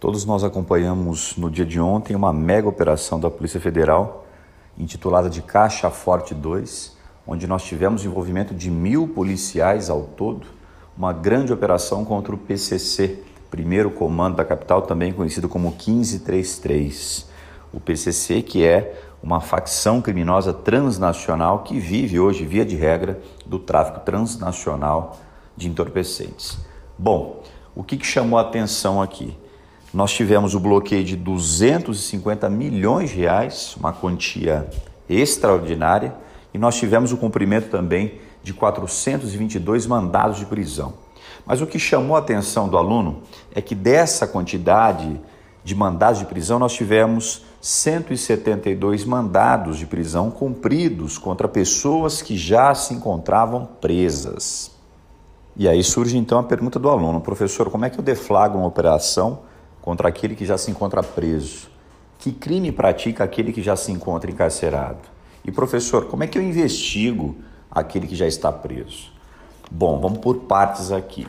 Todos nós acompanhamos no dia de ontem uma mega operação da Polícia Federal intitulada de Caixa Forte 2, onde nós tivemos envolvimento de mil policiais ao todo, uma grande operação contra o PCC, primeiro comando da capital, também conhecido como 1533. O PCC, que é uma facção criminosa transnacional que vive hoje, via de regra, do tráfico transnacional de entorpecentes. Bom, o que, que chamou a atenção aqui? Nós tivemos o bloqueio de 250 milhões de reais, uma quantia extraordinária, e nós tivemos o cumprimento também de 422 mandados de prisão. Mas o que chamou a atenção do aluno é que dessa quantidade de mandados de prisão nós tivemos 172 mandados de prisão cumpridos contra pessoas que já se encontravam presas. E aí surge então a pergunta do aluno: professor, como é que eu deflagro uma operação contra aquele que já se encontra preso? Que crime pratica aquele que já se encontra encarcerado? E professor, como é que eu investigo aquele que já está preso? Bom, vamos por partes aqui.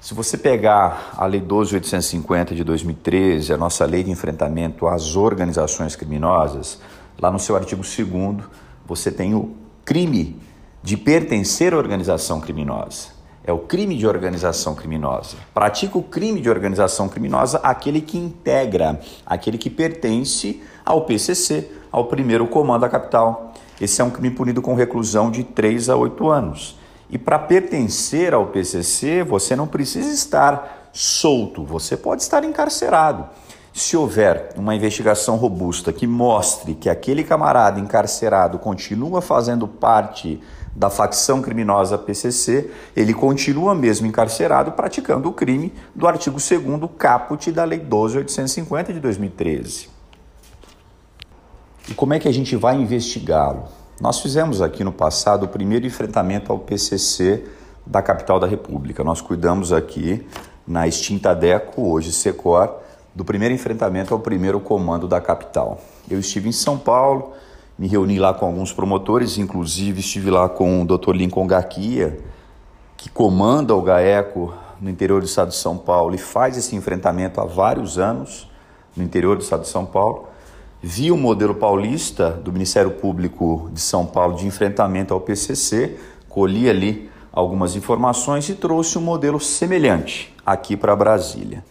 Se você pegar a Lei 12.850 de 2013, a nossa lei de enfrentamento às organizações criminosas, lá no seu artigo 2 você tem o crime de pertencer à organização criminosa. É o crime de organização criminosa. Pratica o crime de organização criminosa aquele que integra, aquele que pertence ao PCC, ao primeiro comando da capital. Esse é um crime punido com reclusão de 3 a 8 anos. E para pertencer ao PCC, você não precisa estar solto, você pode estar encarcerado. Se houver uma investigação robusta que mostre que aquele camarada encarcerado continua fazendo parte da facção criminosa PCC, ele continua mesmo encarcerado praticando o crime do artigo 2 caput da Lei 12.850 de 2013. E como é que a gente vai investigá-lo? Nós fizemos aqui no passado o primeiro enfrentamento ao PCC da capital da República. Nós cuidamos aqui na extinta DECO, hoje SECOR, do primeiro enfrentamento ao primeiro comando da capital. Eu estive em São Paulo, me reuni lá com alguns promotores, inclusive estive lá com o Dr. Lincoln Gaquia, que comanda o GAECO no interior do estado de São Paulo e faz esse enfrentamento há vários anos no interior do estado de São Paulo. Vi o modelo paulista do Ministério Público de São Paulo de enfrentamento ao PCC, colhi ali algumas informações e trouxe um modelo semelhante aqui para Brasília.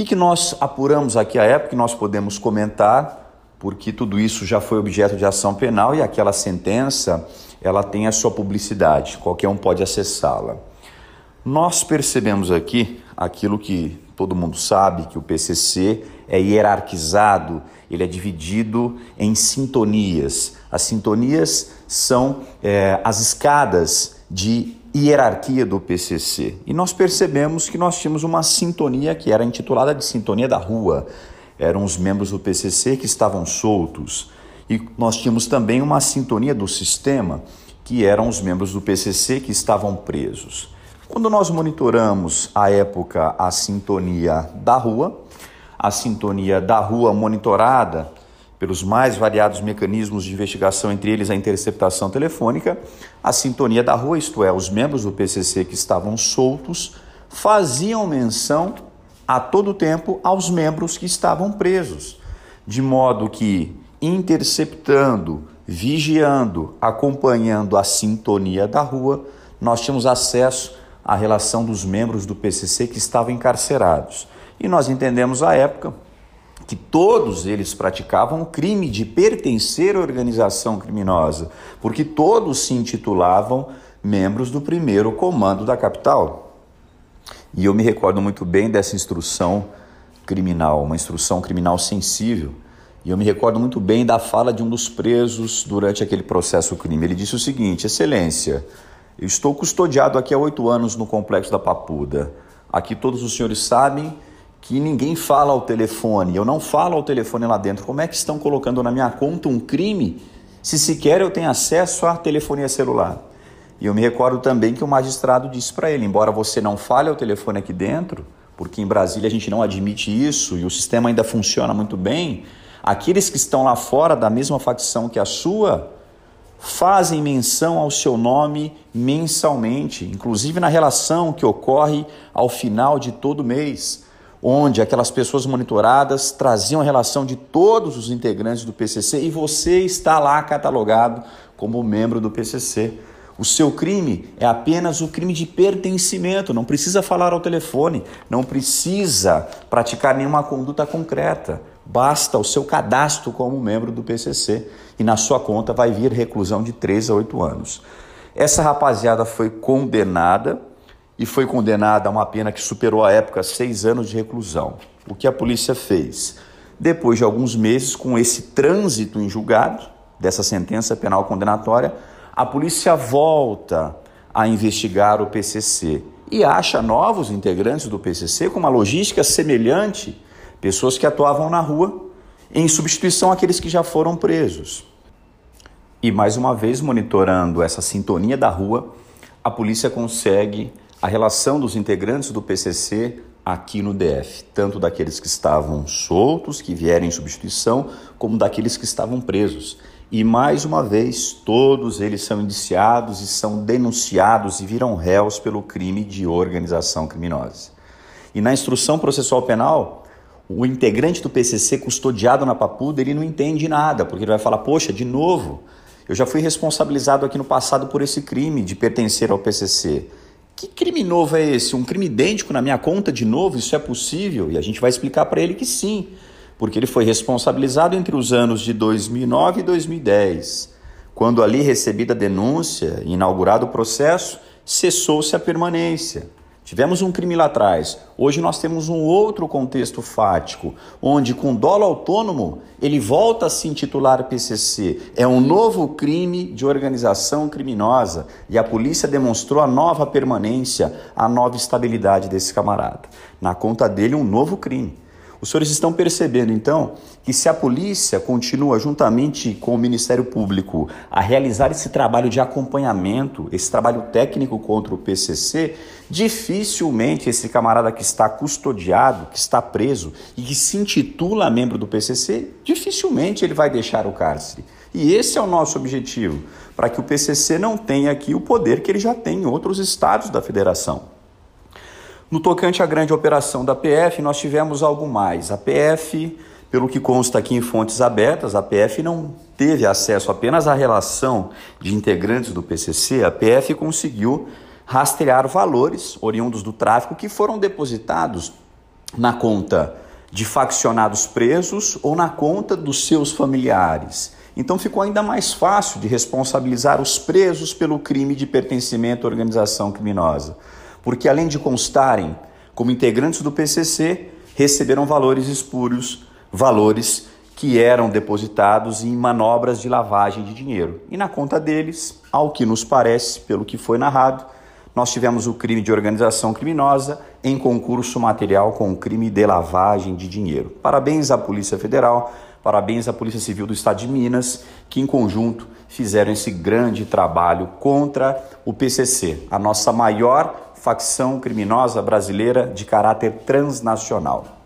Que, que nós apuramos aqui à época que nós podemos comentar porque tudo isso já foi objeto de ação penal e aquela sentença ela tem a sua publicidade, qualquer um pode acessá-la. Nós percebemos aqui aquilo que todo mundo sabe, que o PCC é hierarquizado, ele é dividido em sintonias. As sintonias são é, as escadas de hierarquia do PCC. E nós percebemos que nós tínhamos uma sintonia que era intitulada de Sintonia da Rua eram os membros do PCC que estavam soltos. E nós tínhamos também uma sintonia do sistema, que eram os membros do PCC que estavam presos. Quando nós monitoramos à época a sintonia da rua, a sintonia da rua monitorada pelos mais variados mecanismos de investigação, entre eles a interceptação telefônica, a sintonia da rua, isto é, os membros do PCC que estavam soltos, faziam menção a todo tempo aos membros que estavam presos, de modo que, interceptando, vigiando, acompanhando a sintonia da rua, nós tínhamos acesso à relação dos membros do PCC que estavam encarcerados. E nós entendemos à época que todos eles praticavam o crime de pertencer à organização criminosa, porque todos se intitulavam membros do primeiro comando da capital. E eu me recordo muito bem dessa instrução criminal, uma instrução criminal sensível. E eu me recordo muito bem da fala de um dos presos durante aquele processo crime. Ele disse o seguinte: Excelência, eu estou custodiado aqui há oito anos no complexo da Papuda. Aqui todos os senhores sabem que ninguém fala ao telefone. Eu não falo ao telefone lá dentro. Como é que estão colocando na minha conta um crime se sequer eu tenho acesso à telefonia celular? E eu me recordo também que o magistrado disse para ele: embora você não fale ao telefone aqui dentro, porque em Brasília a gente não admite isso e o sistema ainda funciona muito bem, aqueles que estão lá fora da mesma facção que a sua fazem menção ao seu nome mensalmente, inclusive na relação que ocorre ao final de todo mês. Onde aquelas pessoas monitoradas traziam a relação de todos os integrantes do PCC e você está lá catalogado como membro do PCC. O seu crime é apenas o crime de pertencimento, não precisa falar ao telefone, não precisa praticar nenhuma conduta concreta. Basta o seu cadastro como membro do PCC e na sua conta vai vir reclusão de 3 a 8 anos. Essa rapaziada foi condenada e foi condenada a uma pena que superou a época seis anos de reclusão. O que a polícia fez? Depois de alguns meses, com esse trânsito em julgado dessa sentença penal condenatória, a polícia volta a investigar o PCC e acha novos integrantes do PCC com uma logística semelhante, pessoas que atuavam na rua em substituição àqueles que já foram presos. E mais uma vez, monitorando essa sintonia da rua, a polícia consegue a relação dos integrantes do PCC aqui no DF, tanto daqueles que estavam soltos, que vieram em substituição, como daqueles que estavam presos. E mais uma vez, todos eles são indiciados e são denunciados e viram réus pelo crime de organização criminosa. E na instrução processual penal, o integrante do PCC custodiado na papuda, ele não entende nada, porque ele vai falar: "Poxa, de novo, eu já fui responsabilizado aqui no passado por esse crime de pertencer ao PCC. Que crime novo é esse? Um crime idêntico na minha conta de novo? Isso é possível? E a gente vai explicar para ele que sim, porque ele foi responsabilizado entre os anos de 2009 e 2010. Quando ali recebida a denúncia e inaugurado o processo, cessou-se a permanência. Tivemos um crime lá atrás. Hoje nós temos um outro contexto fático, onde com dolo autônomo ele volta a se intitular PCC. É um novo crime de organização criminosa e a polícia demonstrou a nova permanência, a nova estabilidade desse camarada. Na conta dele, um novo crime. Os senhores estão percebendo, então, que se a polícia continua, juntamente com o Ministério Público, a realizar esse trabalho de acompanhamento, esse trabalho técnico contra o PCC, dificilmente esse camarada que está custodiado, que está preso e que se intitula membro do PCC, dificilmente ele vai deixar o cárcere. E esse é o nosso objetivo, para que o PCC não tenha aqui o poder que ele já tem em outros estados da federação. No tocante à grande operação da PF, nós tivemos algo mais. A PF, pelo que consta aqui em fontes abertas, a PF não teve acesso apenas à relação de integrantes do PCC, a PF conseguiu rastrear valores oriundos do tráfico que foram depositados na conta de faccionados presos ou na conta dos seus familiares. Então ficou ainda mais fácil de responsabilizar os presos pelo crime de pertencimento à organização criminosa porque além de constarem como integrantes do PCC, receberam valores espúrios, valores que eram depositados em manobras de lavagem de dinheiro. E na conta deles, ao que nos parece, pelo que foi narrado, nós tivemos o crime de organização criminosa em concurso material com o crime de lavagem de dinheiro. Parabéns à Polícia Federal, parabéns à Polícia Civil do Estado de Minas, que em conjunto fizeram esse grande trabalho contra o PCC, a nossa maior facção criminosa brasileira de caráter transnacional.